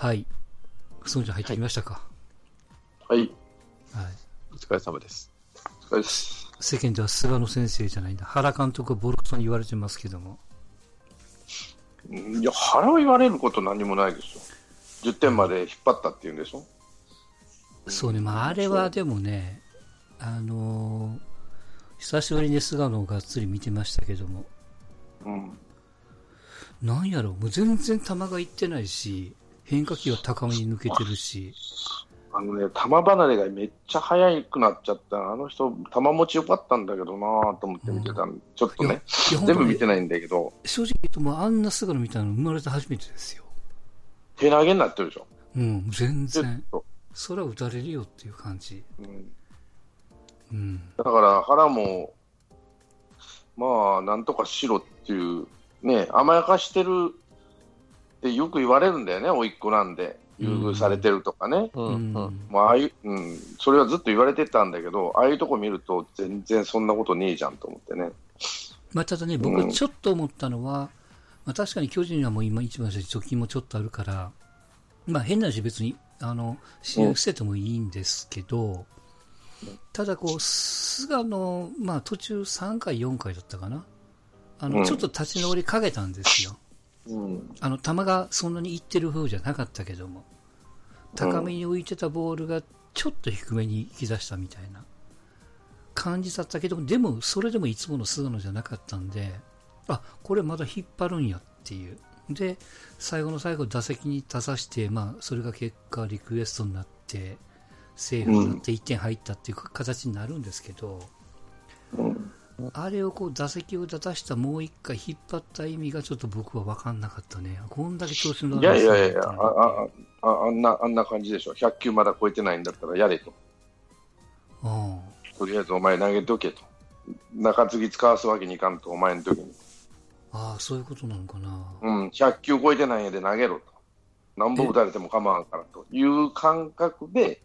はい。そんじゃん入ってきましたか？はい。はい。お疲れ様です。お疲れです。世間では菅野先生じゃないんだ。原監督はボロクソに言われてますけども。いや、腹を言われること何もないですよ。10点まで引っ張ったっていうんでしょ。そうね、まあ、あれはでもね、あのー久しぶりに菅野をがっつり見てましたけども、うん。なんやろ、もう全然球がいってないし、変化球は高めに抜けてるし、あのね、球離れがめっちゃ速くなっちゃった。あの人、球持ちよかったんだけどなぁと思って見てたん、ちょっとね、全部見てない。んだけど、正直言うと、もうあんな菅野見たの生まれて初めてですよ。手投げになってるでしょ。うん、全然。と。それは打たれるよっていう感じ。うんうん。だから腹も、まあ、なんとかしろっていう、ね、甘やかしてるってよく言われるんだよね、甥っ子なんで、優遇されてるとかね、うんうんうん。まあああいううん、それはずっと言われてたんだけど、ああいうとこ見ると、全然そんなことねえじゃんと思ってね。まあ、ただね、僕うんちょっと思ったのは、まあ、確かに巨人はもう今一番最初貯金もちょっとあるから、まあ変な話別に、あの、支援捨ててもいいんですけど、ただこう、菅野、まあ途中3回、4回だったかな。あの、うんちょっと立ち直りかけたんですよ。うん、あの、球がそんなにいってる風じゃなかったけども、高めに浮いてたボールがちょっと低めに引き出したみたいな感じだったけど、でも、それでもいつもの菅野じゃなかったんで、あ、これまだ引っ張るんやっていう。で、最後の最後打席に立たして、まあ、それが結果リクエストになって、セーフになって1点入ったっていう形になるんですけど、うんあれをこう打席を立たしたもう一回引っ張った意味がちょっと僕は分かんなかったね。こんだけ調子のいやいやいやあああ、あんなあんな感じでしょ、100球まだ超えてないんだったらやれと、とりあえずお前投げとけと、中継ぎ使わすわけにいかんと、お前の時に。ああ、そういうことなのかな。うん、100球超えてないんやで投げろと。何本打たれても構わんからという感覚で、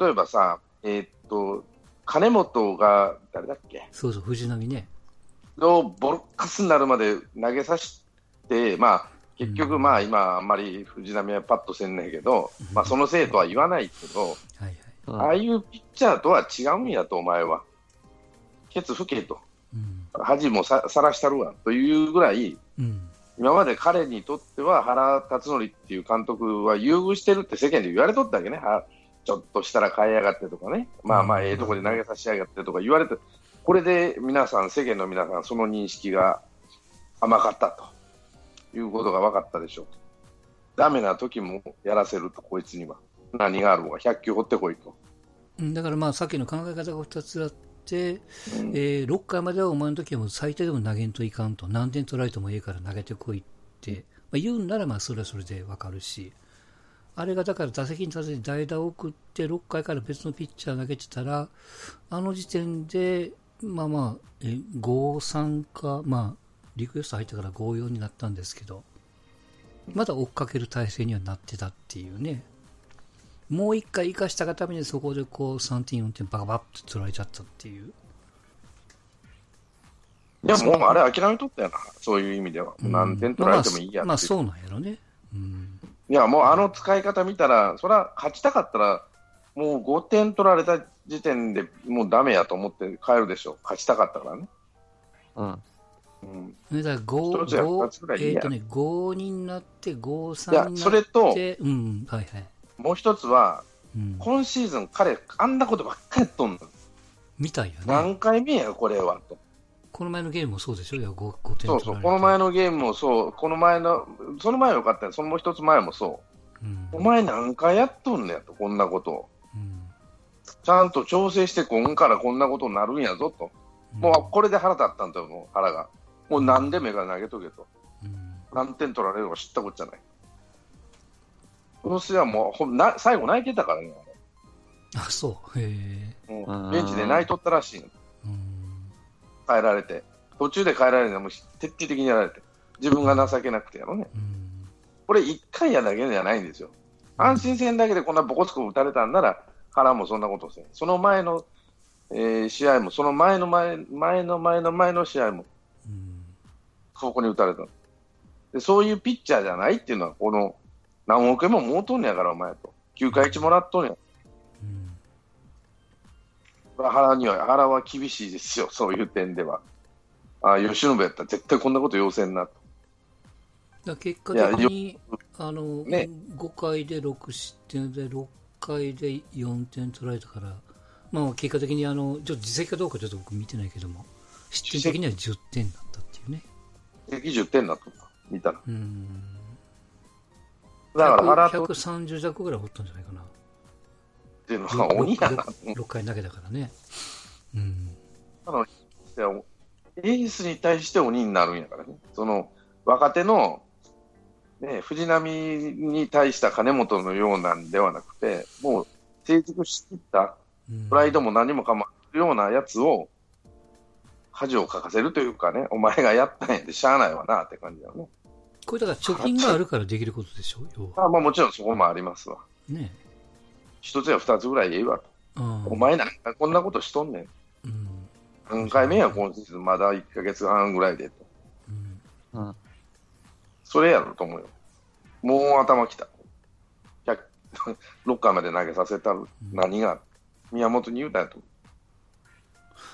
例えばさ、えーっと、金本が、誰だっけ？そうそう、藤波ね。をボロッカスになるまで投げさせて、まあ、結局、うんまあ、今、あんまり藤浪はパッとせんねんけど、まあ、そのせいとは言わないけど、はいはい。うんああいうピッチャーとは違うんやと、お前は。ケツ吹けと。うん。恥もささらしたるわというぐらい、うん。今まで彼にとっては原辰徳っていう監督は優遇してるって世間で言われとったわけね、はちょっとしたら変えやがってとかね、まあまあ、うんええとこで投げさせやがってとか言われて、これで皆さん、世間の皆さん、その認識が甘かったということが分かったでしょう。ダメな時もやらせると、こいつには。何があるのか、100球掘ってこいと。うんだからまあ、さっきの考え方が2つあって、うん。えー6回まではお前の時はもう最低でも投げんといかんと、何点取られてもいいから投げてこいって、まあ、言うんならまあそれはそれでわかるし、あれがだから打席に立てて代打を送って6回から別のピッチャー投げてたら、あの時点で、まあまあ、え5-3か、まあ、リクエスト入ってから5-4になったんですけど、まだ追っかける体制にはなってたっていうね。もう一回生かしたがためにそこでこう3点4点バカバッと取られちゃったっていう。いや、もうあれ諦めとったよな、そういう意味では。何点取られてもいいやまあ、まあそうなんやろね。うん。いや、もうあの使い方見たら、それは勝ちたかったら、もう5点取られた時点でもうダメやと思って帰るでしょ、勝ちたかったからね。うん。うん、だから5、一つや5二つぐらいいいやえっ、とね、5になって、5、3いやになって、それとうん、はいはい。もう一つは、うん、今シーズン、彼、あんなことばっかりやっとんの、みたいよね。何回目や、これはと。この前のゲームもそうでしょ？いや 5, 5点取られてそうそう、この前のゲームもそう、この前の、その前はよかったよ、そのもう一つ前もそう。うん、お前何回やっとんねやと、こんなことを。うん、ちゃんと調整してこんからこんなことになるんやぞと。もうこれで腹立ったんだよ、もう腹が。もう何で目が投げとけと。うん、何点取られるか知ったこっちゃない。この試合はもうな最後泣いてたからね、あ、そう。へえ。ベンチで泣いとったらしいの、うん、変えられて、途中で変えられるのも徹底的にやられて、自分が情けなくてやろね、うん、これ1回やだけじゃないんですよ、安心戦だけでこんなボコつこ打たれたんなら、原もそんなことせん、その前の、えー試合も、その前の前前の前の前の試合も、うん、そこに打たれたでそういうピッチャーじゃないっていうのは、この何億円ももうとんねやから、お前と。9回1もらっとんや。うん原には、原は厳しいですよ、そういう点では。ああ、吉信やったら絶対こんなこと要せんなと。だ結果的にあの、ね5回で6失点で6回で4点取られたから、まあ、結果的にあのちょっと実績かどうかちょっと僕見てないけども失点的には10点だったっていうね。敵10点だった、見たら。うんだから原とっ130弱ぐらいおったんじゃないかな。ていうのは鬼やな。6回投げたからね。うん。エースに対して鬼になるんやからね。その若手の、ね、藤波に対した金本のようなんではなくて、もう成熟しきったうんプライドも何もかもあるようなやつを恥をかかせるというかね、お前がやったんやでしゃあないわなって感じだよね。これだから貯金があるからできることでしょ、要は。まあ、まあもちろんそこもありますわ。ね一つや二つぐらいええわと。うんお前なんかこんなことしとんねん。うん。何回目や今シーズンまだ1ヶ月半ぐらいでと。うんうん。それやろと思うよ。もう頭きた。100 6 回まで投げさせたら何が、宮本に言うたんやと。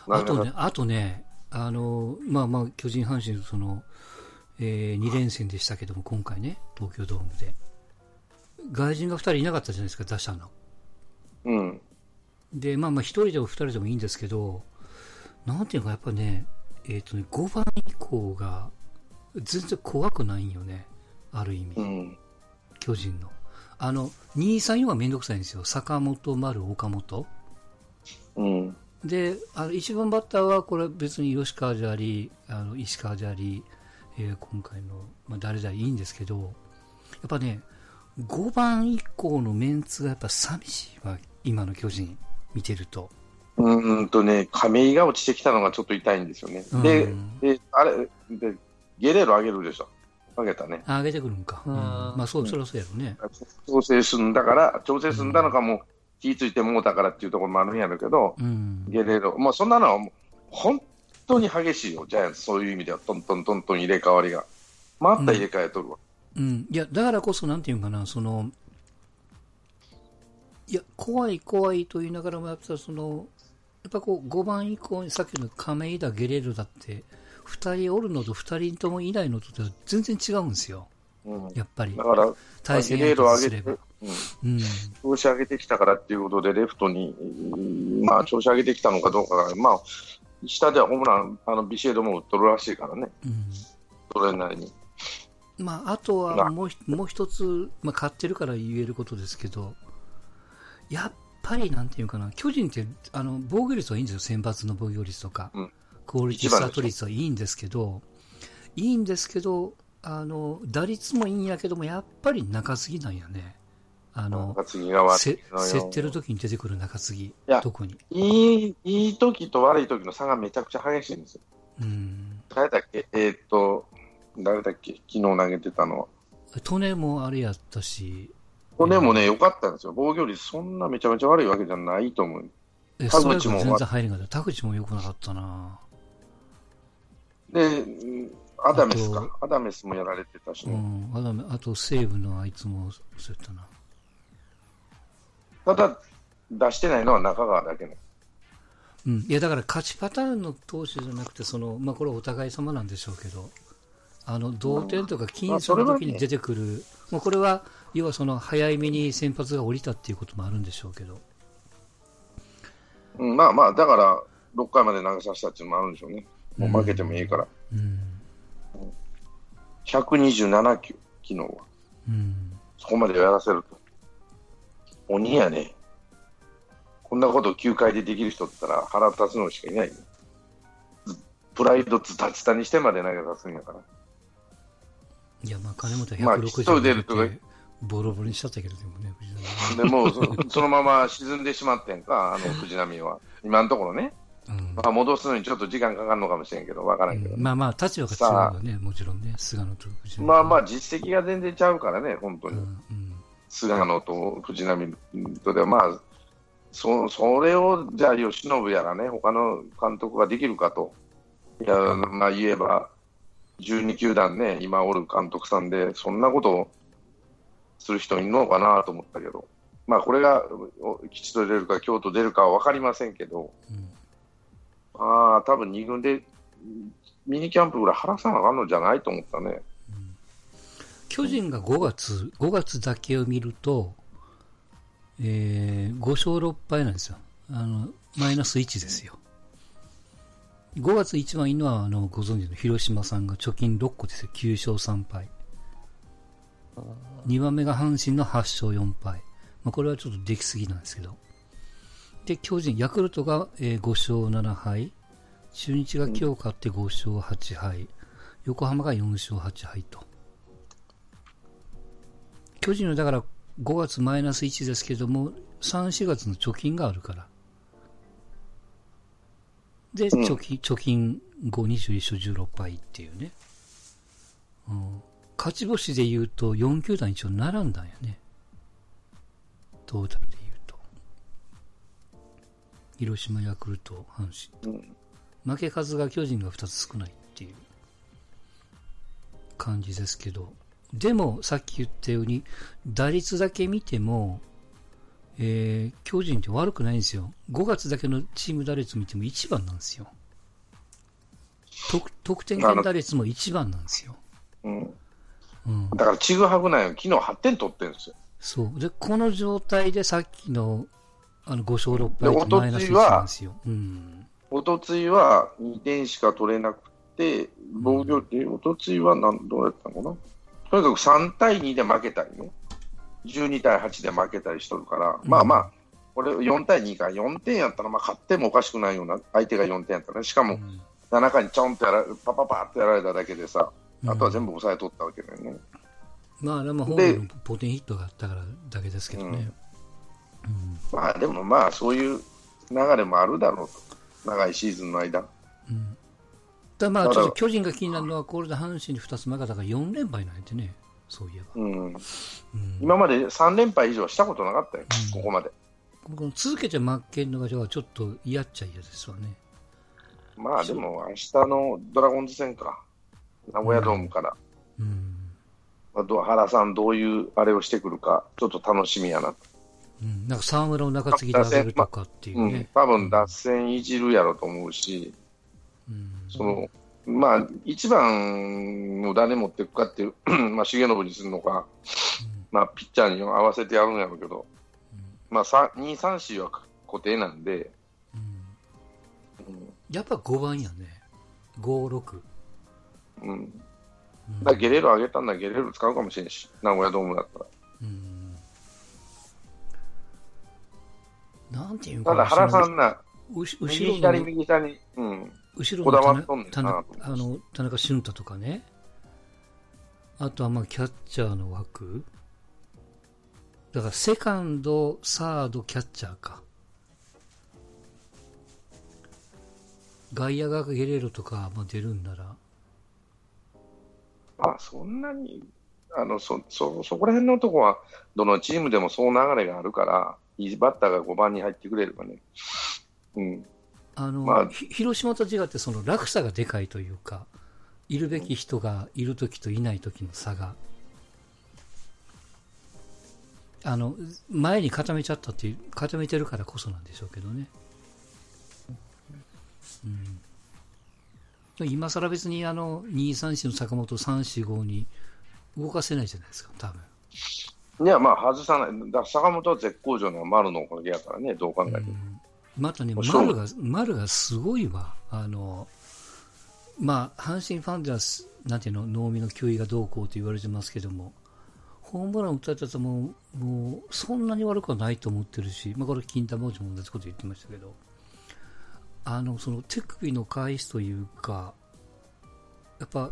あとね、あとね、あの、まあまあ、巨人阪神、その、え2連戦でしたけども、今回ね、東京ドームで。外人が2人いなかったじゃないですか、打者の。うん。で、まあまあ、1人でも2人でもいいんですけど、なんていうか、やっぱね、えっ、とね、5番以降が、全然怖くないんよね、ある意味。うん。巨人の。あの、2、3、4がめんどくさいんですよ。坂本、丸、岡本。うん。で、あの1番バッターは、これは別に吉川であり、あの石川であり、えー今回の、まあ、誰でありいいんですけど、やっぱね、5番以降のメンツがやっぱ寂しいわ、今の巨人見てると。うーんとね、亀井が落ちてきたのがちょっと痛いんですよね。でうん、で、あれ、で、ゲレーロ上げるでしょ。上げたね。あ上げてくるんか。うんうんまあ、そう、そりゃそうやろね。調整済んだから、調整済んだのかも、気ぃついてもうたからっていうところもあるんやろうけど、うん。ゲレーロ、まあそんなのはもう本当に激しいよ、ジャイアンツ、そういう意味では、トントントントン入れ替わりが。また入れ替えとるわ。うん、いや、だからこそ、なんていうかな、その、いや、怖い怖いと言いながらも、やっぱその、やっぱこう、5番以降にさっきの亀井だ、ゲレーロだって、2人おるのと2人ともいないのと全然違うんですよ。うん、やっぱりだ。から、対戦相手上げてとすれば。、うん、うん。調子上げてきたからっていうことで、レフトに、うんまあ、調子上げてきたのかどうかが、まあ、下ではホームラン、あのビシエドも打っとるらしいからね、うん。それなりに。まあ、あとはもうひもう一つ、まあ、勝ってるから言えることですけど、やっぱりなんていうかな、巨人ってあの防御率はいいんですよ、選抜の防御率とか、うん。クオリティスタート率はいいんですけど、いいんですけど、あの打率もいいんやけども、やっぱり中継ぎなんやね、あの中継ぎが悪せい競ってる時に出てくる中継ぎや、特に。いい、いい時と悪い時の差がめちゃくちゃ激しいんですよ。うん。誰だっけ？えーっと、誰だっけ？昨日投げてたのは。トネもあれやったし、これでもね、良かったんですよ。防御率そんなめちゃめちゃ悪いわけじゃないと思う。え田口も全然入れなかった。田口も良くなかったな。で、うんアダメスあか。アダメスもやられてたしうね。ん、あとあと西武のあいつもそうやったな。ただ、出してないのは中川だけね。うん、いやだから勝ちパターンの投手じゃなくてその、まあ、これはお互い様なんでしょうけどあの同点とか僅差の時に出てくる、もうこれは要はその早めに先発が降りたっていうこともあるんでしょうけど、うん、まあまあ、だから、6回まで投げさせたっていうのもあるんでしょうね。もう負けてもいいから。うん127球、昨日は。うん、そこまでやらせると。鬼やね。こんなこと9回でできる人ったら腹立つのしかいないよ。ずプライドズタズタにしてまで投げさすんやから。いやまあ金本まあはきっと出るとか160でボロボロにしちゃったけどでもねでもうそそのまま沈んでしまってんか、あの藤浪は。今のところね。うん。まあ、戻すのにちょっと時間かかるのかもしれんけど、わからんけど、まあまあ立場が違うよねもちろんね菅野と藤浪まあまあ実績が全然ちゃうからね、本当に。うんうん。菅野と藤浪とでは、まあ、そそれをじゃあ、由伸やらね、他の監督ができるかと、いや、まあ言えば、12球団ね、今おる監督さんで、そんなことをする人いるのかなと思ったけど、まあ、これが吉と出るか、京都出るかは分かりませんけど、うんああ、多分2軍でミニキャンプぐらい晴らさなあかんのじゃないと思ったね。巨人が5月、5月だけを見ると、えー、5勝6敗なんですよ。あの、マイナス1ですよ。5月一番いいのは、あの、ご存知の広島さんが貯金6個ですよ。9勝3敗。2番目が阪神の8勝4敗。まあ、これはちょっとできすぎなんですけど。で、巨人、ヤクルトが、えー5勝7敗。中日が今日勝って5勝8敗。横浜が4勝8敗と。巨人はだから5月マイナス1ですけども、3、4月の貯金があるから。で、うん貯金、貯金5、21勝16敗っていうね。うん、勝ち星で言うと4球団一応並んだんやね。トータルで言うと。広島、ヤクルト、阪神。うん負け数が巨人が2つ少ないっていう感じですけど、でもさっき言ったように、打率だけ見ても、えー巨人って悪くないんですよ。5月だけのチーム打率見ても1番なんですよ。得得点圏打率も1番なんですよ。うん、うん、だから、ちぐはぐなんよ、昨日8点取ってるんですよ。そう。で、この状態でさっきのあの5勝6で敗とマイナス1おとついはなんですよ。うん。おとついは2点しか取れなくて、防御って、おとついはなんどうやったのかな？とにかく3対2で負けたりね、12対8で負けたりしとるから、まあまあ、これ4対2か、4点やったら、まあ勝ってもおかしくないような、相手が4点やったらね、しかもうん。7回にちょんとやらパパパッとやられただけでさ、あとは全部。部抑えとったわけだよね。まあ、あれもホームのポテンヒットがあったからだけですけどね。うんまあでもまあ、そういう流れもあるだろうと、長いシーズンの間。うんだまあ、ちょっと巨人が気になるのは、これで阪神に2つ負けたから4連敗なんやてね、そういえば。うん、うん今まで3連敗以上したことなかったよ、うんここまで。この続けて負けるのが、ちょっと嫌っちゃ嫌ですわね。まあでも、明日のドラゴンズ戦か、名古屋ドームから、うん。まあ原さん、どういうあれをしてくるか、ちょっと楽しみやな、うん、なんか沢村を中継ぎで上げるとかっていううん。ね。多分脱線いじるやろと思うし、うん。そのまあ、一番を誰持っていくかっていう、まあ、重信にするのか、まあ、ピッチャーに合わせてやるんやろうけど、まあ、さ2、3、4は固定なんで、うん。うん。やっぱ5番やね。5、6。うん、うん。だゲレーロ上げたんだらゲレーロ使うかもしれんし、名古屋ドームだったら。うん。なんていうただ原さんな、後右ろ左、の右左、うん、後ろのっとんねん田な中あの田中俊太とかね、あとはまあキャッチャーの枠、だからセカンド、サード、キャッチャーか。外野がゲレーロとかまあ出るんなら、あそんなにあのそそ、そこら辺のとこは、どのチームでもそう流れがあるから、いいバッターが5番に入ってくれればね。うんあの、まあひ広島と違ってその落差がでかいというか、いるべき人がいるときといないときの差が、あの、前に固めちゃったっていう、固めてるからこそなんでしょうけどね。うん。今更別にあの、2、3、4の坂本3、4、5に動かせないじゃないですか、多分。いや、まあ、外さない、だ坂本は絶好調の丸のおかげやからね、どう考えても。またね、丸が、丸がすごいわ。あの、まあ、阪神ファンではす、なんていうの、能見の球威がどうこうと言われてますけども、ホームラン打たれたともう、もう、そんなに悪くはないと思ってるし、まあ、これ、金玉王子も同じこと言ってましたけど、あの、その手首の回数というか、やっぱ、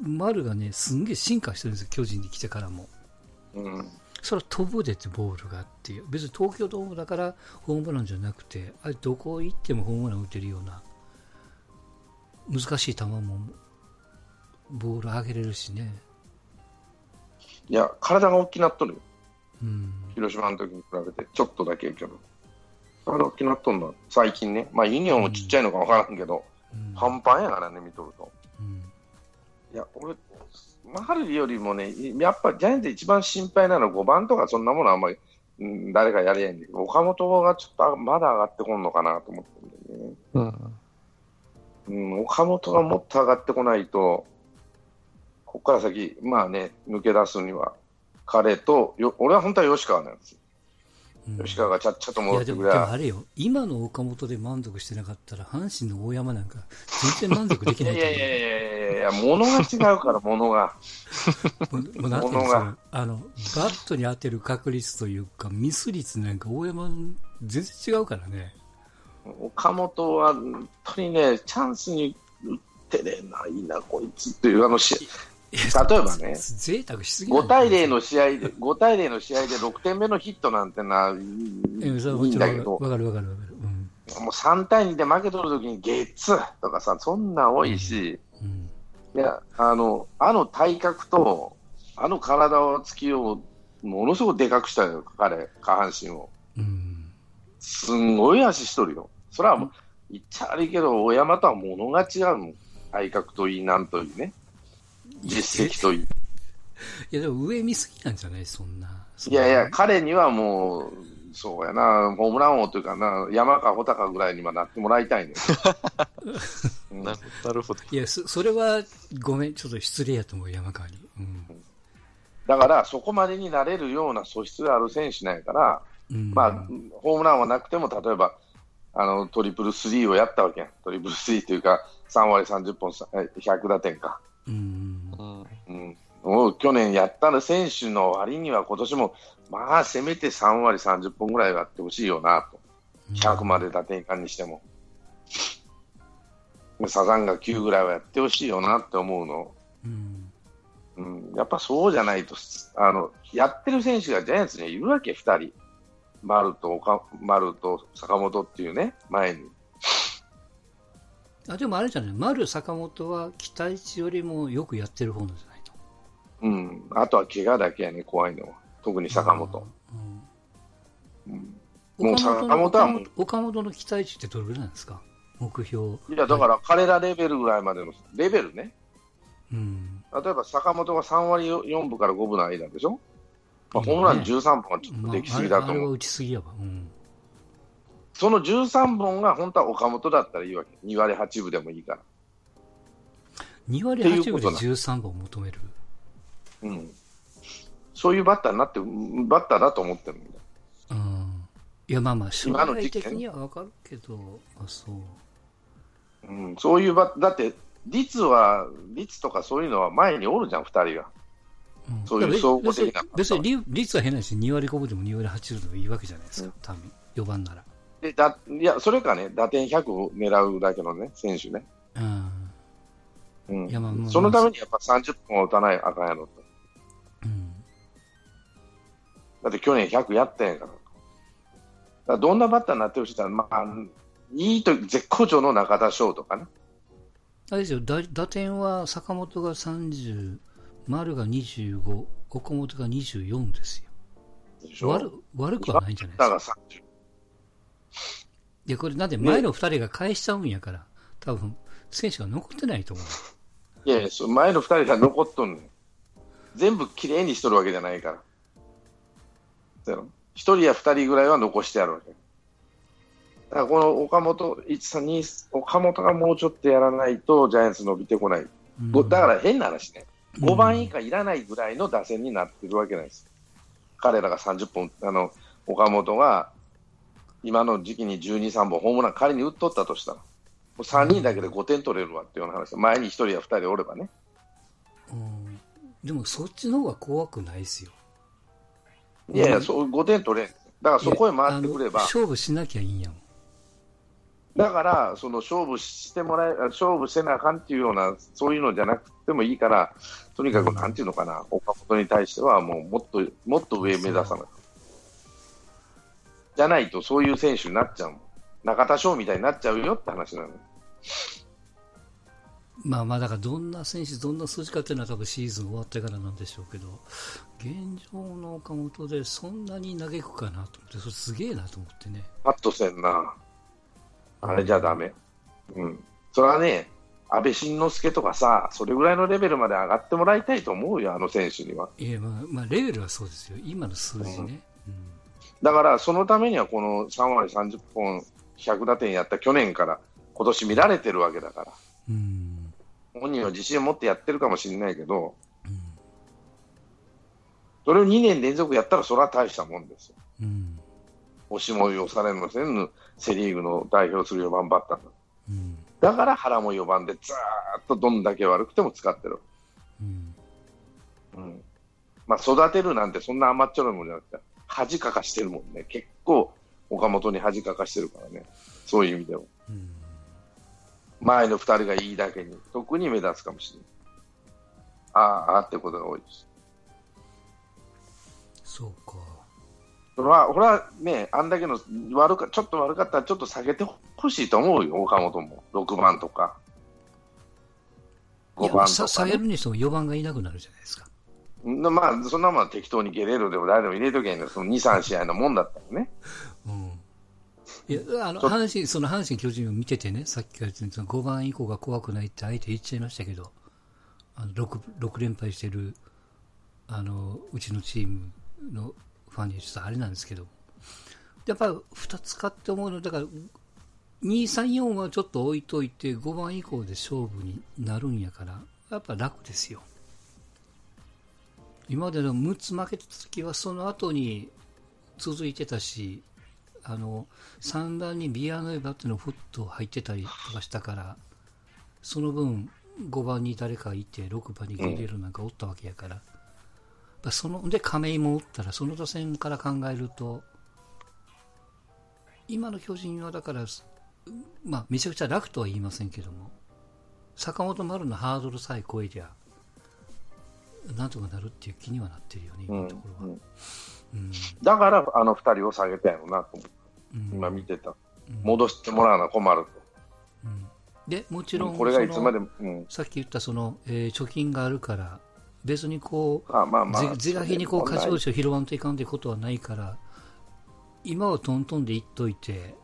丸がね、すんげえ進化してるんですよ、巨人に来てからも。うんそれは飛ぶでってボールがっていう別に東京ドームだからホームランじゃなくてあれどこ行ってもホームラン打てるような難しい球もボール上げれるしね、いや、体が大きくなっとるよ。うん広島の時に比べて、ちょっとだけやけど。なっとんの、最近ね。まあ、ユニフォームちっちゃいのかわからんけど、うんパンパンやからね、見とると。うんいや、俺、丸よりもね、やっぱジャイアンツ一番心配なのは5番とかそんなものはあんまり、うん、誰かやりやんで、岡本がちょっとまだ上がってこんのかなと思ってるんでね。うん、うん、岡本がもっと上がってこないと、ここから先、まあね、抜け出すには、彼と、よ俺は本当は吉川なんですよ。吉川がちゃっちゃと戻ってくれでもあれよ、今の岡本で満足してなかったら、阪神の大山なんか、全然満足できないいやいやいやいや、物が違うから、物が。もなんていうのあの、バットに当てる確率というか、ミス率なんか大山、全然違うからね。岡本は、本当にね、チャンスに打ってれないな、こいつっていう、あのし、例えばね、贅沢しすぎ5対0の試合で、5対0の試合で6点目のヒットなんてな、いいんだけど、わかるわかるわかる。うん、もう3対2で負けとるときにゲッツとかさ、そんな多いし、うんうん、いや、あの、あの体格と、あの体をつきを、ものすごくでかくしたよ、彼、下半身を。うん、すんごい足しとるよ。それはもう、言っちゃ悪いけど、大山とはものが違うもん。体格といい、なんといいね。実績といい。いや、でも上見すぎなんじゃない？そんな。いやいや、彼にはもう、そうやな、ホームラン王というかな、山か穂高ぐらいにはなってもらいたいね、うん、なるほど。いやそ、それは、ごめん、ちょっと失礼やと思う、山川に。うん、だから、そこまでになれるような素質がある選手なんやから、うん、まあ、ホームランはなくても、例えば、あの、トリプルスリーをやったわけやん。トリプルスリーというか、3割30本、100打点か。うんうん、去年やった選手の割には今年も、まあ、せめて3割30本ぐらいはやってほしいよなと、100まで打点間にしても、サザンが9ぐらいはやってほしいよなって思うの、うん。うん、やっぱそうじゃないとあの、やってる選手がジャイアンツにいるわけ、2人、丸と丸と坂本っていうね、前に。あでもあれじゃない、丸、坂本は期待値よりもよくやってる方なんじ。うん、あとは怪我だけやね、怖いのは。特に坂本。うん、うん、もう坂本はもう岡本の期待値ってどれぐらいなんですか、目標。いや、だから彼らレベルぐらいまでの、レベルね。うん、例えば坂本が3割4分から5分の間でしょ、まあ、ホームラン13本はちょっとできすぎだと思う。まあ、打ちすぎやわ。うんその13本が本当は岡本だったらいいわけ。2割8分でもいいから。2割8分で13本求める？うん。そういうバッターになって、バッターだと思ってるんだ。うん。いや、まあまあ、将来的にはわかるけど、あ、そう。うん、そういうバッだって、率は、率とかそういうのは前におるじゃん、2人が。うん、そういう総合的な。別に率は変なし、2割5分でも2割8分でもいいわけじゃないですか、うん、多分4番なら。でだいや、それかね、打点100を狙うだけのね、選手ね。うん。うん、まあ、そのためにやっぱ30本は打たないあかんやろだって去年100やったんやから。だからどんなバッターになってほしいら、まあ、いいと、絶好調の中田翔とかね。あれですよ、打打点は坂本が30、丸が25、岡本が24ですよ。悪悪くはないんじゃないですか？いや、これなんで前の2人が返しちゃうんやから、多分選手が残ってないと思う。いやいや、前の2人が残っとんねん。全部きれいにしとるわけじゃないから。1人や2人ぐらいは残してやるわけ。だからこの岡本、1、3、2、岡本がもうちょっとやらないとジャイアンツ伸びてこない。うん、だから変な話ね、5番以下いらないぐらいの打線になってるわけなんです。彼らが30本、あの岡本が今の時期に12、3本ホームラン仮に打っとったとしたら、もう3人だけで5点取れるわっていうような話、前に1人や2人おればね。うん、でもそっちの方が怖くないですよ。いやいや、そう5点取れん。だからそこへ回ってくれば。勝負しなきゃいいんやもん。だから、その勝負してもらえ、勝負せなあかんっていうような、そういうのじゃなくてもいいから、とにかくなんていうのかな、岡本に対しては、もうもっと、もっと上目指さない。じゃないとそういう選手になっちゃう中田翔みたいになっちゃうよって話なの。まあまあ、だからどんな選手、どんな数字かっていうのは多分シーズン終わってからなんでしょうけど、現状の岡本でそんなに嘆くかなと思って、それすげえなと思ってね。パッとせんな。あれじゃダメ。うん。それはね、安倍晋之助とかさ、それぐらいのレベルまで上がってもらいたいと思うよ、あの選手には。いや、まあ、まあ、レベルはそうですよ。今の数字ね。だから、そのためにはこの3割30本、100打点やった去年から今年見られてるわけだから、うん。うん。本人は自信を持ってやってるかもしれないけど、うんそれを2年連続やったら、それは大したもんですよ。うん。押しも押されませんぬセ・リーグの代表する4番バッターだうん。だから原も4番でずーっとどんだけ悪くても使ってる。うん。うんまあ、育てるなんてそんな甘っちょろいもんじゃなくて、恥かかしてるもんね。結構岡本に恥かかしてるからね。そういう意味でも。うん。前の2人がいいだけに、特に目立つかもしれない。ああ、ってことが多いです。そうか。それは、これはね、あんだけの悪か、ちょっと悪かったらちょっと下げてほしいと思うよ、岡本も。6番とか。5いや、番とか、さ下げね。るにしても4番がいなくなるじゃないですか。なまあ、そんなもんは適当にゲレーロでも誰でも入れときゃいいのその2、3試合のもんだったらね。うん。いや、あの、阪神、その阪神巨人を見ててね、さっきから言ってたその5番以降が怖くないって相手言っちゃいましたけど、あの、6、6連敗してる、あの、うちのチームのファンにはちょっとあれなんですけど、やっぱ2つ買って思うの、だから、2、3、4はちょっと置いといて、5番以降で勝負になるんやから、やっぱ楽ですよ。今までの6つ負けてた時は、その後に続いてたし、あの3番にビアノエバっていうのフッと入ってたりとかしたから、その分、5番に誰かいて、6番にゲレーロなんかおったわけやから、やっぱそので亀井もおったら、その打線から考えると、今の巨人はだから、まあ、めちゃくちゃ楽とは言いませんけども、坂本丸のハードルさえ超えりゃ、なんとかなるっていう気にはなってるよね、今のところは。うんうんだから、あの2人を下げたんやろなと思って、うん今見てた。うん戻してもらうのは困るうんでもちろと。んこれがいつまでも、うん。さっき言ったその、えー貯金があるから別にこうあまあまあ。是が非にこうそれ勝ち星を拾わんといかんということはないから今はトントンでいっといて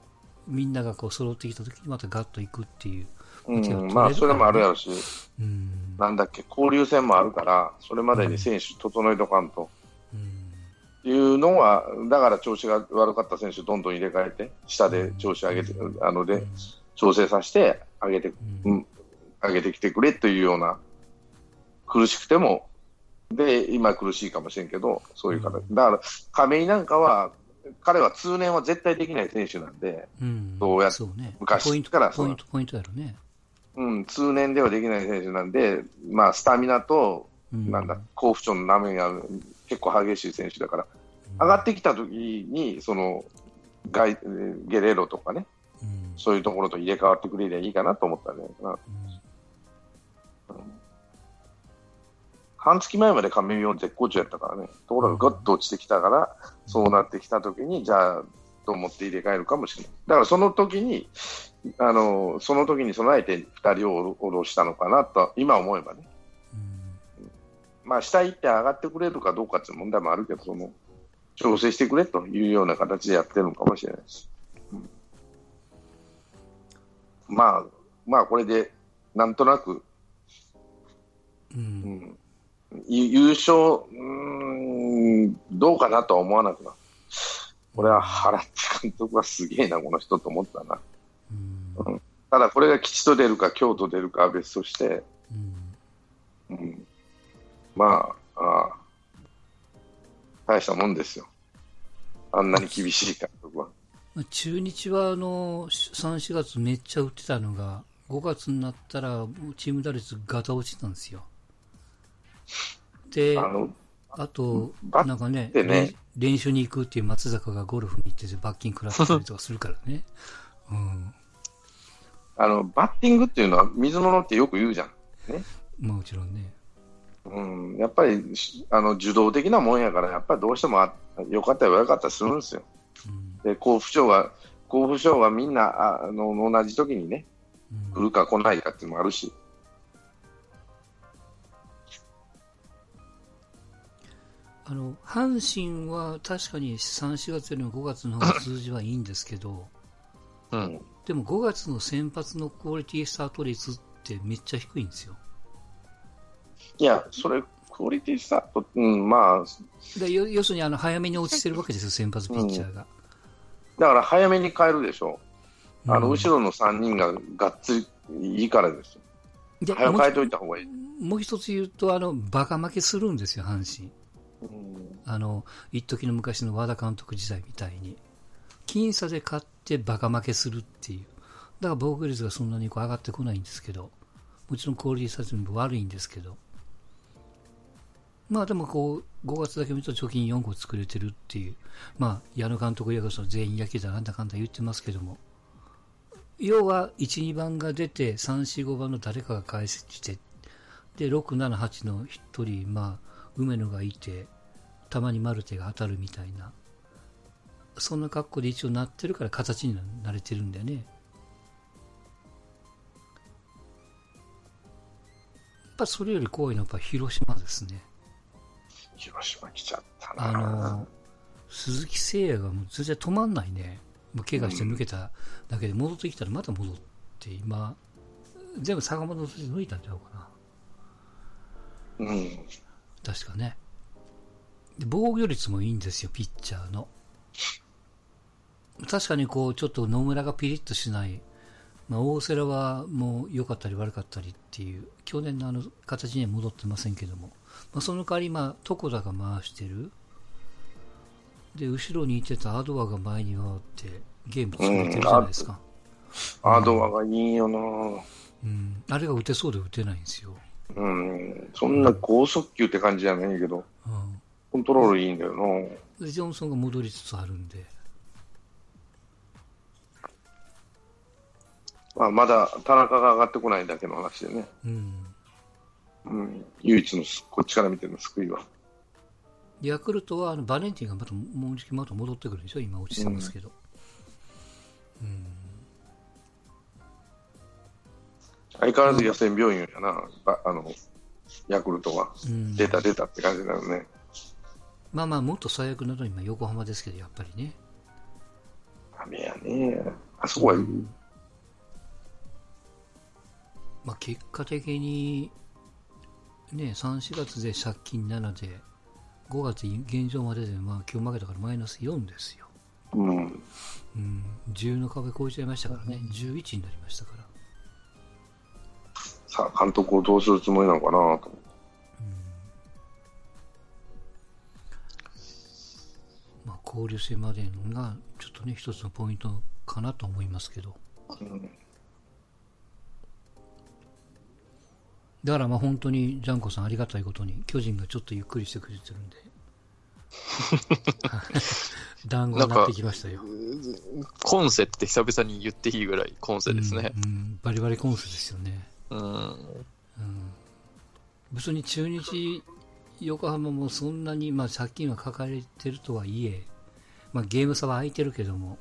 みんながこう揃ってきた時にまたガッといくっていう、うん、まあ、それもあるやろし、うんなんだっけ、交流戦もあるから、それまでに選手整えとかんと。うんいうのは、だから調子が悪かった選手どんどん入れ替えて、下で調子上げて、あので、調整させて上げて、うん。うん、上げてきてくれというような、苦しくても、で、今苦しいかもしれんけど、そういう形。だから、亀井なんかは、彼は通年は絶対できない選手なんで、うん。どうやっそうね。昔ポイントからポイントポイントやろね、うん、通年ではできない選手なんで、まあ、スタミナと、うん、なんだ、好不調の波が結構激しい選手だから、上がってきた時に、その、ガイゲレーロとかね、うんそういうところと入れ替わってくれりゃいいかなと思ったね。なうん半月前まで亀井は絶好調やったからね、ところがぐっと落ちてきたから、そうなってきた時に、じゃあ、と思って入れ替えるかもしれない。だからその時に、あの、その時に備えて2人を下ろしたのかなと、今思えばね。まあ、下行って上がってくれるかどうかっていう問題もあるけど、その、調整してくれというような形でやってるのかもしれないです。うん。まあ、まあ、これで、なんとなく、うん。うん。ゆ優勝、うーん、どうかなとは思わなくなる。これは原って監督はすげえな、この人と思ったな。うん。ただ、これが吉と出るか、京と出るかは別として、うん。うん、まあああ、大したもんですよ。あんなに厳しい監督は。ま あ中日はあの3、4月めっちゃ打ってたのが、5月になったらチーム打率ガタ落ちたんですよ。で、あと、なんかねてね練練習に行くっていう松坂がゴルフに行ってて罰金食らってたりとかするからね。うん。あの、バッティングっていうのは水物ってよく言うじゃん。まあもちろんね。うん、やっぱりしあの受動的なもんやから、やっぱりどうしてもあ良かったり悪かったりするんですよ。うん。で、甲府賞が、甲府賞がみんなああの同じ時にね、うん来るか来ないかっていうのもあるし、あの、阪神は確かに3、4月よりも5月の方が数字はいいんですけど、うん。でも5月の先発のクオリティスタート率っってめっちゃ低いんですよ。いや、それ、クオリティスタート、うん、まあ、で要要するにあの早めに落ちてるわけですよ、先発ピッチャーが。だから早めに変えるでしょ。あの、うん後ろの3人ががっつりいいからですよ。う早く変えといた方がいい。もう一つ言うと、あの、バカ負けするんですよ、阪神。うんあの、一時の昔の和田監督時代みたいに。僅差で勝ってバカ負けするっていう。だから防御率がそんなにこう上がってこないんですけど、もちろんクオリティ差も悪いんですけど、まあでもこう、5月だけ見ると貯金4個作れてるっていう、まあ矢野監督やこそ全員野球だなんだかんだ言ってますけども、要は1、2番が出て3、4、5番の誰かが返して、で、6、7、8の1人、まあ、梅野がいて、たまにマルテが当たるみたいな、そんな格好で一応なってるから形になれてるんだよね。やっぱそれより怖いのはやっぱ広島ですね。広島来ちゃったあな。の、鈴木誠也がもう全然止まんないね。もう怪我して抜けただけで戻ってきたらまた戻って、今、全部坂本の筋抜いたんちゃうかな。うん。確かね。で防御率もいいんですよ、ピッチャーの。確かにこう、ちょっと野村がピリッとしない。まあ、大瀬良はもう良かったり悪かったりっていう、去年のあの形には戻ってませんけども、まあ、その代わり今、床田が回してる。で、後ろにいてたアドアが前に回って、ゲーム作れてるじゃないですか。アドアがいいよな。うん。あれが打てそうで打てないんですよ。うん。そんな高速球って感じじゃないけど、うん。コントロールいいんだよな。でジョンソンが戻りつつあるんで。まあ、まだ田中が上がってこないだけの話でね。うん。うん。唯一のすこっちから見ての救いは。ヤクルトはあのバレンティンがまたもうじきまた戻ってくるでしょ、今落ちてますけど。相変わらず野戦病院やな、ばあの、ヤクルトは。うん出た出たって感じだよね。まあまあ、もっと最悪なのは今、横浜ですけど、やっぱりね。雨やね。あそこは、まあ、結果的に、ね、3、4月で借金7で、5月現状までで、まあ、今日負けたからマイナス4ですよ。うん。うん、10の壁超えちゃいましたからね、11になりましたから。さあ、監督をどうするつもりなのかなと。まあ、交流戦までのが、ちょっとね、一つのポイントかなと思いますけど。だからまあ本当にジャンコさんありがたいことに巨人がちょっとゆっくりしてくれてるんで。団子になってきましたよ、コンセって久々に言っていいぐらいコンセですね。うんうん。バリバリコンスですよね、うん。うん、別に中日横浜もそんなに、まあ、借金は抱えてるとはいえ、まあ、ゲーム差は空いてるけども、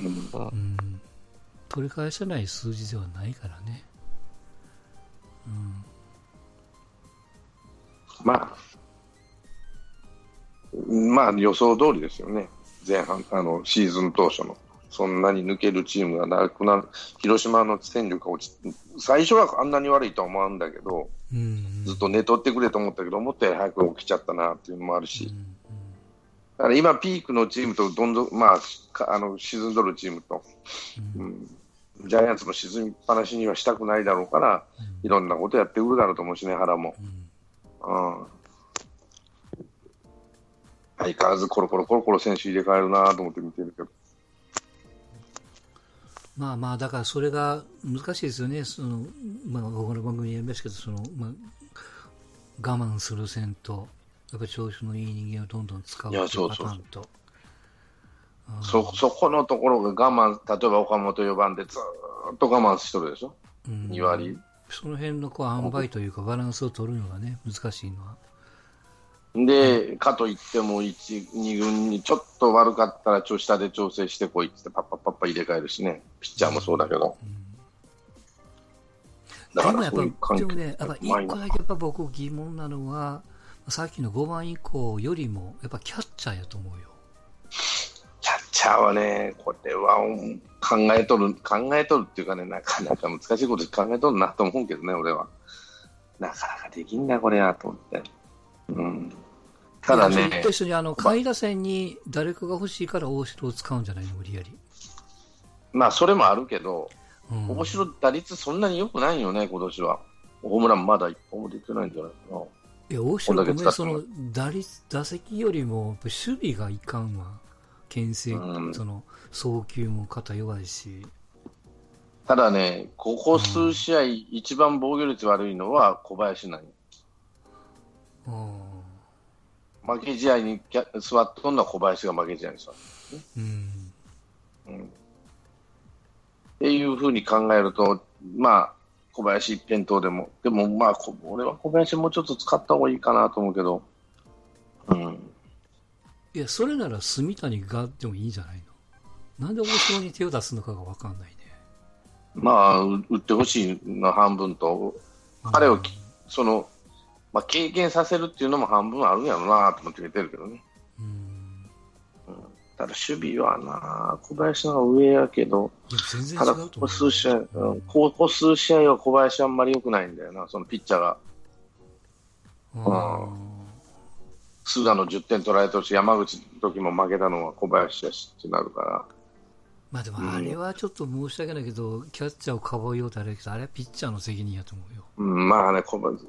うん、取り返せない数字ではないからねまあ、まあ予想通りですよね。前半、あの、シーズン当初の。そんなに抜けるチームがなくなる。広島の戦力が落ち、最初はあんなに悪いとは思うんだけど、うんずっと寝取ってくれと思ったけど、思ったより早く起きちゃったなっていうのもあるし。うんだから今、ピークのチームとどんどん、まあ、かあの沈んどるチームと、うん、ジャイアンツも沈みっぱなしにはしたくないだろうから、いろんなことやってくるだろうと思うしね、原も。うん。相変わらずコロコロコロコロ選手入れ替えるなと思って見てるけど。まあまあ、だからそれが難しいですよね、そのまあ、他の番組でやりましたけど、そのまあ、我慢する線と、やっぱり調子のいい人間をどんどん使ういやっていうパそうそうそ、そこのところが我慢、例えば岡本4番でずーっと我慢しとるでしょ、うん。2割？その辺のこう塩梅というか、バランスを取るのがね、難しいのは。で、かといっても1、2軍にちょっと悪かったら、下で調整してこいって、パッパッパッパ入れ替えるしね、ピッチャーもそうだけど。だからでもやっぱり、そういう環境でもね、やっぱ一個だけやっぱ僕疑問なのは、さっきの5番以降よりも、やっぱキャッチャーやと思うよ。チチャーはね、これは考えとる、考えとるっていうかね、なかなか難しいこと考えとるなと思うけどね、俺は。なかなかできんな、これやと思って。うん。ただね。と一緒にあの、下位打線に誰かが欲しいから大城を使うんじゃないの、無理やり。まあ、それもあるけど、うん、大城打率そんなに良くないよね、今年は。ホームランまだ一本も出てないんじゃないかな。いや、大城君その打率、打席よりも守備がいかんわ。牽制、うん、その送球も肩弱いし。ただね、ここ数試合、うん、一番防御率悪いのは小林なん負け試合に座っとんのは小林が負け試合に座って、ね、うん、うん。っていうふうに考えると、まあ、小林一辺倒でも、でもまあ、俺は小林もうちょっと使った方がいいかなと思うけど、うん。いや、それなら住谷がでもいいんじゃないの？なんで大城に手を出すのかが分かんないね。まあ、打ってほしいの半分と、彼を、その、まあ、経験させるっていうのも半分あるんやろうなと思って見てるけどね。うん、ただ守備はな、小林の方が上やけど、ただここ数試合、うん、ここ数試合は小林あんまり良くないんだよな、そのピッチャーが。うん菅野10点取られてるし、山口の時も負けたのは小林やしってなるから。まあでもあれはちょっと申し訳ないけど、うん、キャッチャーをかばうようとあれけど、あれはピッチャーの責任やと思うよ。うん、まあね、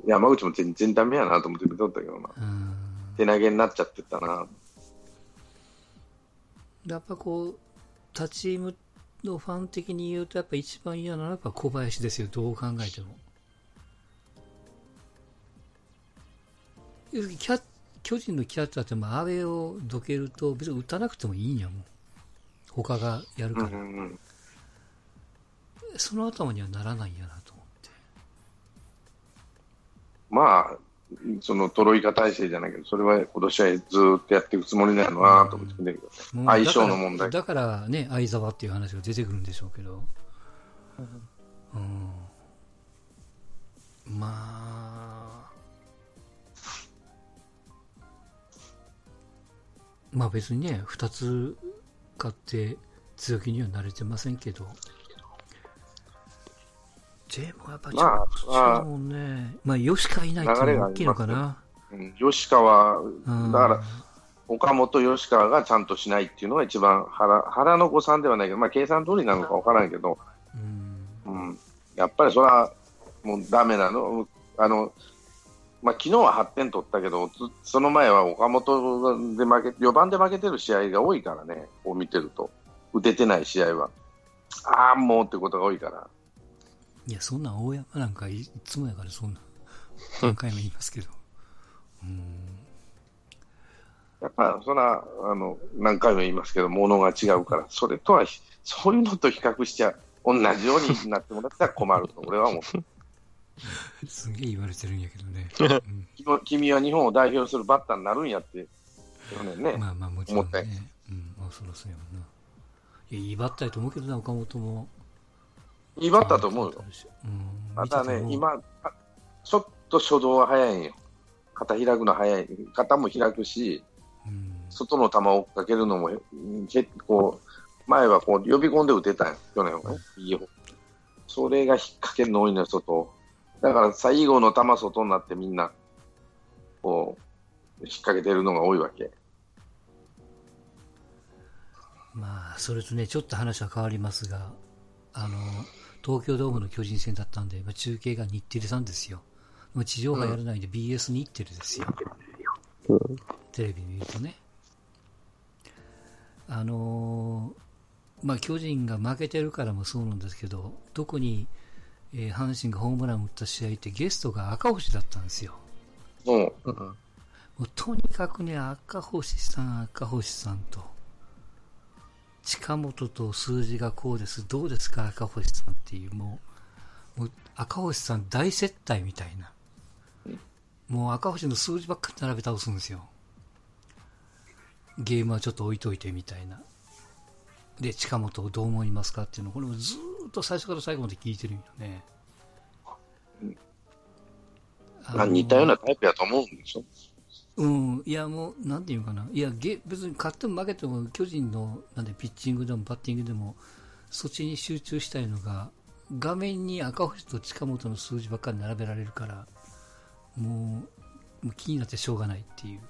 山口も全然ダメやなと思って見とったけどな。手投げになっちゃってたな。やっぱこう、他チームのファン的に言うと、やっぱ一番嫌なのはやっぱ小林ですよ、どう考えても。キャッ巨人のキャッチャーって、まあ、阿部をどけると、別に打たなくてもいいんやもん。他がやるから。うんうん、その頭にはならないんやなと思って。まあ、そのトロイカ体制じゃないけど、それは今年はずっとやっていくつもりなのなと思ってるけど、うん、相性の問題。だからね、相沢っていう話が出てくるんでしょうけど、うん、まあ、まあ別にね、2つ買って強気には慣れてませんけど、J もやっぱちょっともんね。まあ、吉川いないっていうの大きいのかな。うん、吉川、だから、岡本、吉川がちゃんとしないっていうのが一番腹、腹の誤算ではないけど、まあ、計算通りなのか分からんけど、うん、うん、やっぱりそれはもうだめなの。あのまあ昨日は8点取ったけど、その前は岡本で負け、4番で負けてる試合が多いからね、こう見てると。打ててない試合は。ああ、もうってことが多いから。いや、そんな大山なんかいつもやから、そんな、何回も言いますけど。うん。やっぱ、そんな、あの、何回も言いますけど、ものが違うから、それとは、そういうのと比較しちゃ、同じようになってもらったら困ると、俺は思う。すげえ言われてるんやけどね。うん、君は日本を代表するバッターになるんやって、去年ね。まあまあもちろん、ね、うん、まあそろそろやもんな。いや、いいバッターやと思うけどな、岡本も。いいバッターと思うよ。うん、またね、今、ちょっと初動は早いんよ。肩開くの早い。肩も開くし、うん、外の球を追っかけるのも結構、前はこう呼び込んで打てたんよ、去年はね。いい方それが引っ掛けるの多いのよ、外。だから最後の球外になってみんな、こう、引っ掛けてるのが多いわけ。まあ、それとね、ちょっと話は変わりますが、あの、東京ドームの巨人戦だったんで、まあ、中継が日テレさんですよ。地上波やらないんで BS 日テレですよ。うん、テレビ見るとね。あのー、まあ、巨人が負けてるからもそうなんですけど、特にえー、阪神がホームランを打った試合ってゲストが赤星だったんですよ。うん。もうとにかくね、赤星さん、赤星さんと、近本と数字がこうです、どうですか、赤星さんっていう、もう、もう赤星さん大接待みたいな。もう赤星の数字ばっかり並べ倒すんですよ。ゲームはちょっと置いといてみたいな。で、近本をどう思いますかっていうのを、これもずっと最初から最後まで聞いてるんよね。まあ、似たようなタイプやと思うんでしょうん、いやもう、なんていうかな、いや、ゲ別に勝っても負けても、巨人のなんでピッチングでもバッティングでも、そっちに集中したいのが、画面に赤星と近本の数字ばっかり並べられるから、もう、もう気になってしょうがないっていう。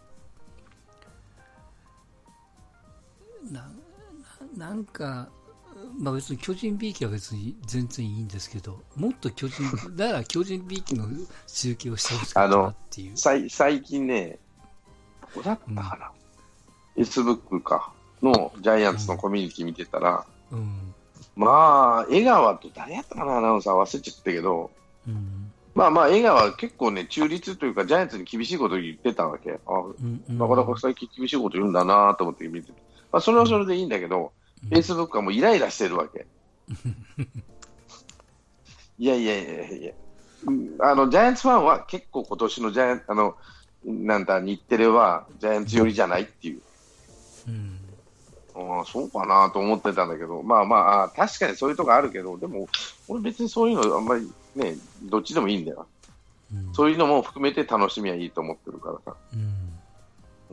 なななんか、まあ別に巨人 B 期は別に全然いいんですけど、もっと巨人、だから巨人 B 期の中継をしてほしかったなっていう。さい最近ね、どこだったかな、Facebook かのジャイアンツのコミュニティ見てたら、うん。まあ、江川と誰やったかな、アナウンサー忘れちゃったけど、うん。まあまあ、江川結構ね、中立というか、ジャイアンツに厳しいこと言ってたわけ。あうんうんなかなか最近厳しいこと言うんだなと思って見てて。まあ、それはそれでいいんだけど、フェイスブックはもうイライラしてるわけ。いやいやいやいやうんあの、ジャイアンツファンは結構今年のジャイアンあの、なんだ、日テレはジャイアンツ寄りじゃないっていう。うん。ああそうかなと思ってたんだけど、まあまああ、確かにそういうとこあるけど、でも、俺別にそういうのあんまりね、どっちでもいいんだよ。うんそういうのも含めて楽しみはいいと思ってるからさ。う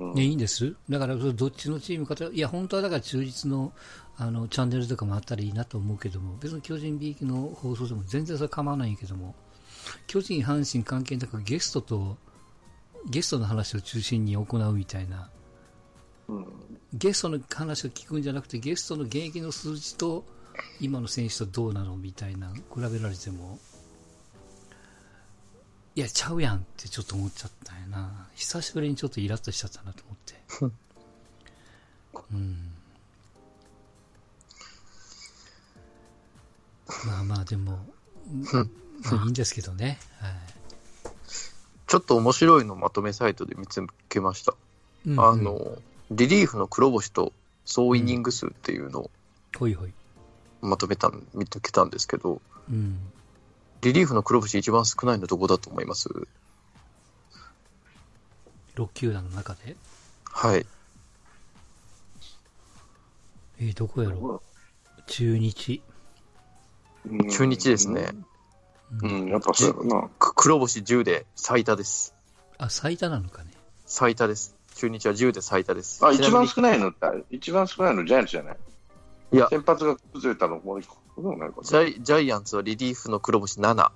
ん。うんね、いいんです。だから、どっちのチームかと、いや、本当はだから中立の、あの、チャンネルとかもあったらいいなと思うけども、別に巨人 B 期の放送でも全然それ構わないけども、巨人、阪神関係なくゲストと、ゲストの話を中心に行うみたいな、うんゲストの話を聞くんじゃなくて、ゲストの現役の数字と、今の選手とどうなのみたいな、比べられても、いや、ちゃうやんってちょっと思っちゃったんやな。久しぶりにちょっとイラッとしちゃったなと思って。うん。まあまあ、でも、まあいいんですけどね。はい。ちょっと面白いのまとめサイトで見つけました。うんあ、の、リリーフの黒星と総イニング数っていうのをほいほい。まとめた、見つけたんですけど、うん。リリーフの黒星一番少ないのどこだと思います？6球団の中で？はい。えーどこやろう？中日。うん中日ですね。うん、やっぱそうやろな。く黒星10で最多です。あ、最多なのかね。最多です。中日は10で最多です。あ、一番少ないのって、一番少ないのジャイアンツじゃない？いや先発が崩れたのもう一個。ないかジャイジャイアンツはリリーフの黒星7、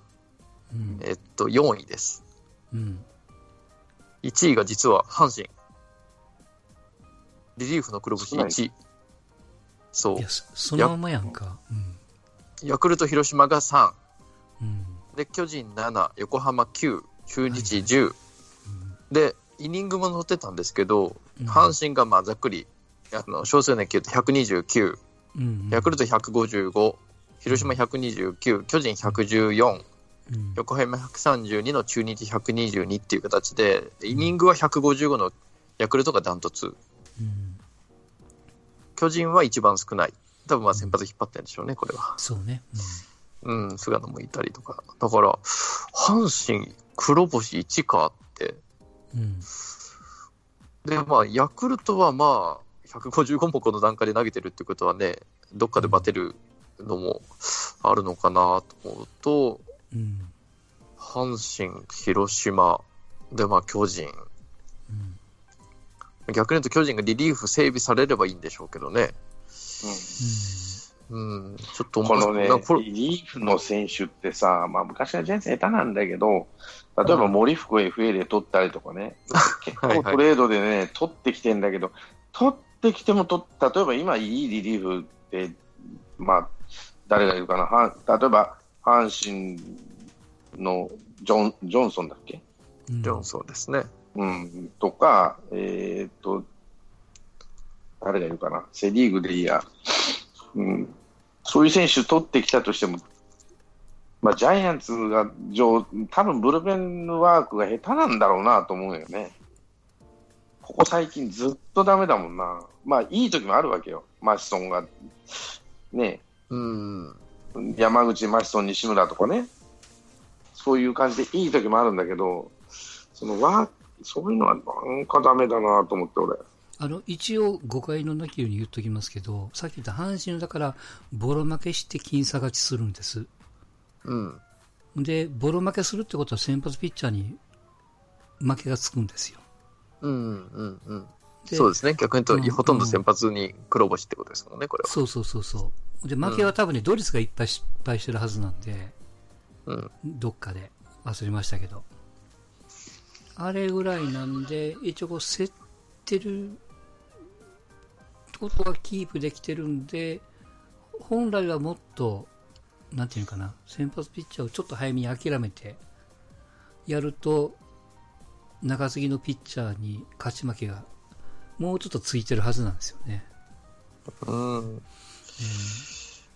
うん。えっと、4位です。うん。1位が実は阪神。リリーフの黒星1。そいや、そそのままやんか。うん。う。ヤクルト、広島が3。うん。で、巨人7、横浜9、中日10。うんで、イニングも載ってたんですけど、うん阪神がまあざっくり、あの小数年球と129、うん。ヤクルト155、広島129、巨人114、うん。横浜132の中日122っていう形で、イニングは155のヤクルトがダントツ。うん。巨人は一番少ない。多分まあ先発引っ張ってるんでしょうね、これは。そうね。うん、菅野もいたりとか。だから、阪神黒星1かって。うん。うん。で、まあ、ヤクルトはまあ、155もこの段階で投げてるってことはね、どっかでバテるのもあるのかなと思うと、うん。阪神、広島、で、まあ、巨人。うん。逆に言うと巨人がリリーフ整備されればいいんでしょうけどね。うん、ちょっとこのねリリーフの選手ってさ、まあ、昔はジャイアンツ下手なんだけど、例えば森福を FA で取ったりとかね、結はいはい構トレードでね、取ってきてんだけど、取ってきてもと、例えば今いいリリーフって、まあ、誰がいるかな、は例えば阪神のジョンジョンソンだっけ？うん。ジョンソンですね。うん、とか、えーっと、誰がいるかな、セ・リーグでいいや、うん、そういう選手取ってきたとしても、まあ、ジャイアンツが上、多分ブルペンワークが下手なんだろうなと思うよね。ここ最近ずっとダメだもんな。まあ、いい時もあるわけよ。マシソンが、ね、うん。山口、マシソン、西村とかね。そういう感じでいい時もあるんだけど、そのワーク、そういうのはなんかダメだなと思って、俺。あの、一応誤解のなきように言っときますけど、さっき言った阪神だから、ボロ負けして僅差勝ちするんです。うん。で、ボロ負けするってことは先発ピッチャーに負けがつくんですよ。うんうんうん。でそうですね。逆に言うと、うんほとんど先発に黒星ってことですもんね、これは。そうそうそうそう。で、負けは多分ね、ドリスがいっぱい失敗してるはずなんで、うん。どっかで忘れましたけど。あれぐらいなんで、一応こう、競ってることはキープできてるんで、本来はもっと、なんていうのかな、先発ピッチャーをちょっと早めに諦めて、やると、中継ぎのピッチャーに勝ち負けが、もうちょっとついてるはずなんですよね。うん。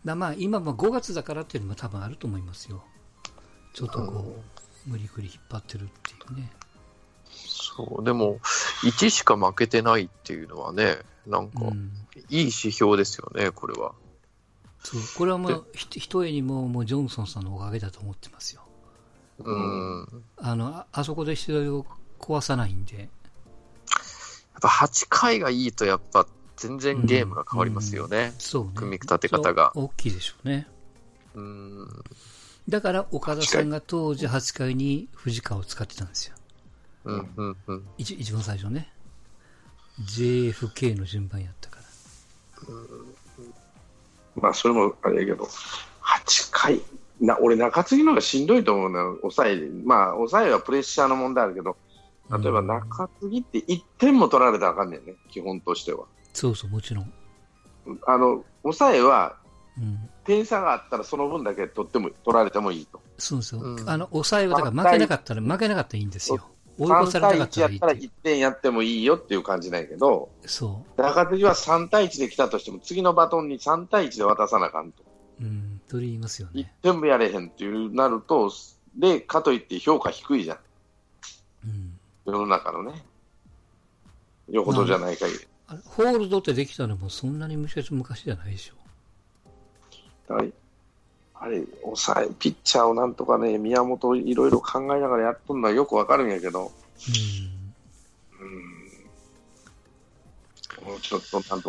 だまあ今も5月だからっていうのも多分あると思いますよ。ちょっとこう、無理くり引っ張ってるっていうね。そう。でも、1しか負けてないっていうのはね、なんかう、ん。いい指標ですよね、これは。そう。これはもう、ひひとえにもう、もうジョンソンさんのおかげだと思ってますよ。うん。やあの、ああそこで出題を壊さないんで。っぱ8回がいいと、やっぱ全然ゲームが変わりますよね。そうね。組み立て方が大きいでしょうね。うん。だから、岡田さんが当時8回に藤川を使ってたんですよ。うん、うん、うん。一一番最初ね。JFK の順番やったから。まあ、それもあれやけど、8回、な俺、中継ぎの方がしんどいと思うのよ、抑えで。まあ、抑えはプレッシャーの問題あるけど、例えば中継ぎって1点も取られたらあかんねんね、基本としては。そうそう、もちろん。あの、抑えは、うん。点差があったらその分だけ取っても、取られてもいいと。そうですよ。うんあの、抑えは、だから負けなかったら、負けなかったらいいんですよ。追い越さ3対れなかっ1たらいいっていうやったら1点やってもいいよっていう感じなんやけど、そ中継ぎは3対1で来たとしても、次のバトンに3対1で渡さなあかんと。う。うん。と言いますよ1ね。点もやれへんっていうなると、で、かといって評価低いじゃん。うん。世の中のね。よほどじゃない限り。ホールドってできたのもそんなに昔じゃないでしょ。だからあれ、抑え、ピッチャーをなんとかね、宮本いろいろ考えながらやっとるのはよくわかるんやけど、うん。うん、もうちょっとなんと